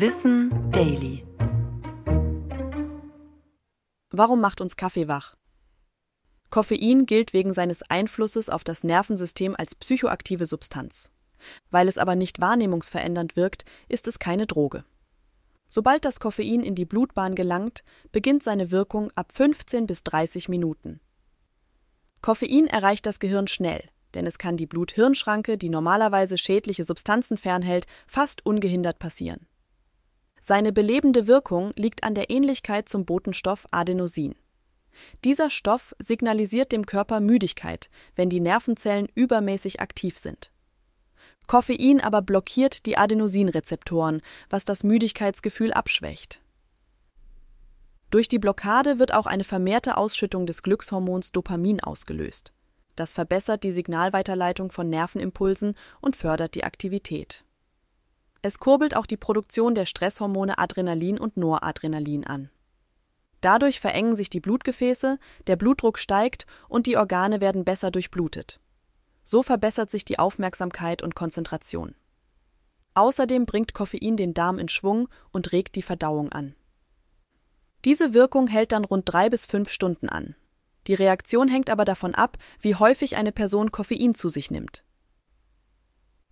Wissen Daily. Warum macht uns Kaffee wach? Koffein gilt wegen seines Einflusses auf das Nervensystem als psychoaktive Substanz. Weil es aber nicht wahrnehmungsverändernd wirkt, ist es keine Droge. Sobald das Koffein in die Blutbahn gelangt, beginnt seine Wirkung ab 15 bis 30 Minuten. Koffein erreicht das Gehirn schnell, denn es kann die Blut-Hirn-Schranke, die normalerweise schädliche Substanzen fernhält, fast ungehindert passieren. Seine belebende Wirkung liegt an der Ähnlichkeit zum Botenstoff Adenosin. Dieser Stoff signalisiert dem Körper Müdigkeit, wenn die Nervenzellen übermäßig aktiv sind. Koffein aber blockiert die Adenosinrezeptoren, was das Müdigkeitsgefühl abschwächt. Durch die Blockade wird auch eine vermehrte Ausschüttung des Glückshormons Dopamin ausgelöst. Das verbessert die Signalweiterleitung von Nervenimpulsen und fördert die Aktivität. Es kurbelt auch die Produktion der Stresshormone Adrenalin und Noradrenalin an. Dadurch verengen sich die Blutgefäße, der Blutdruck steigt und die Organe werden besser durchblutet. So verbessert sich die Aufmerksamkeit und Konzentration. Außerdem bringt Koffein den Darm in Schwung und regt die Verdauung an. Diese Wirkung hält dann rund drei bis fünf Stunden an. Die Reaktion hängt aber davon ab, wie häufig eine Person Koffein zu sich nimmt.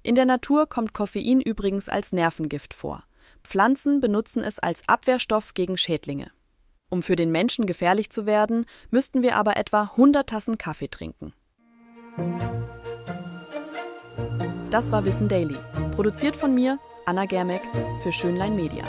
In der Natur kommt Koffein übrigens als Nervengift vor. Pflanzen benutzen es als Abwehrstoff gegen Schädlinge. Um für den Menschen gefährlich zu werden, müssten wir aber etwa 100 Tassen Kaffee trinken. Das war Wissen Daily, produziert von mir, Anna Germeck, für Schönlein Media.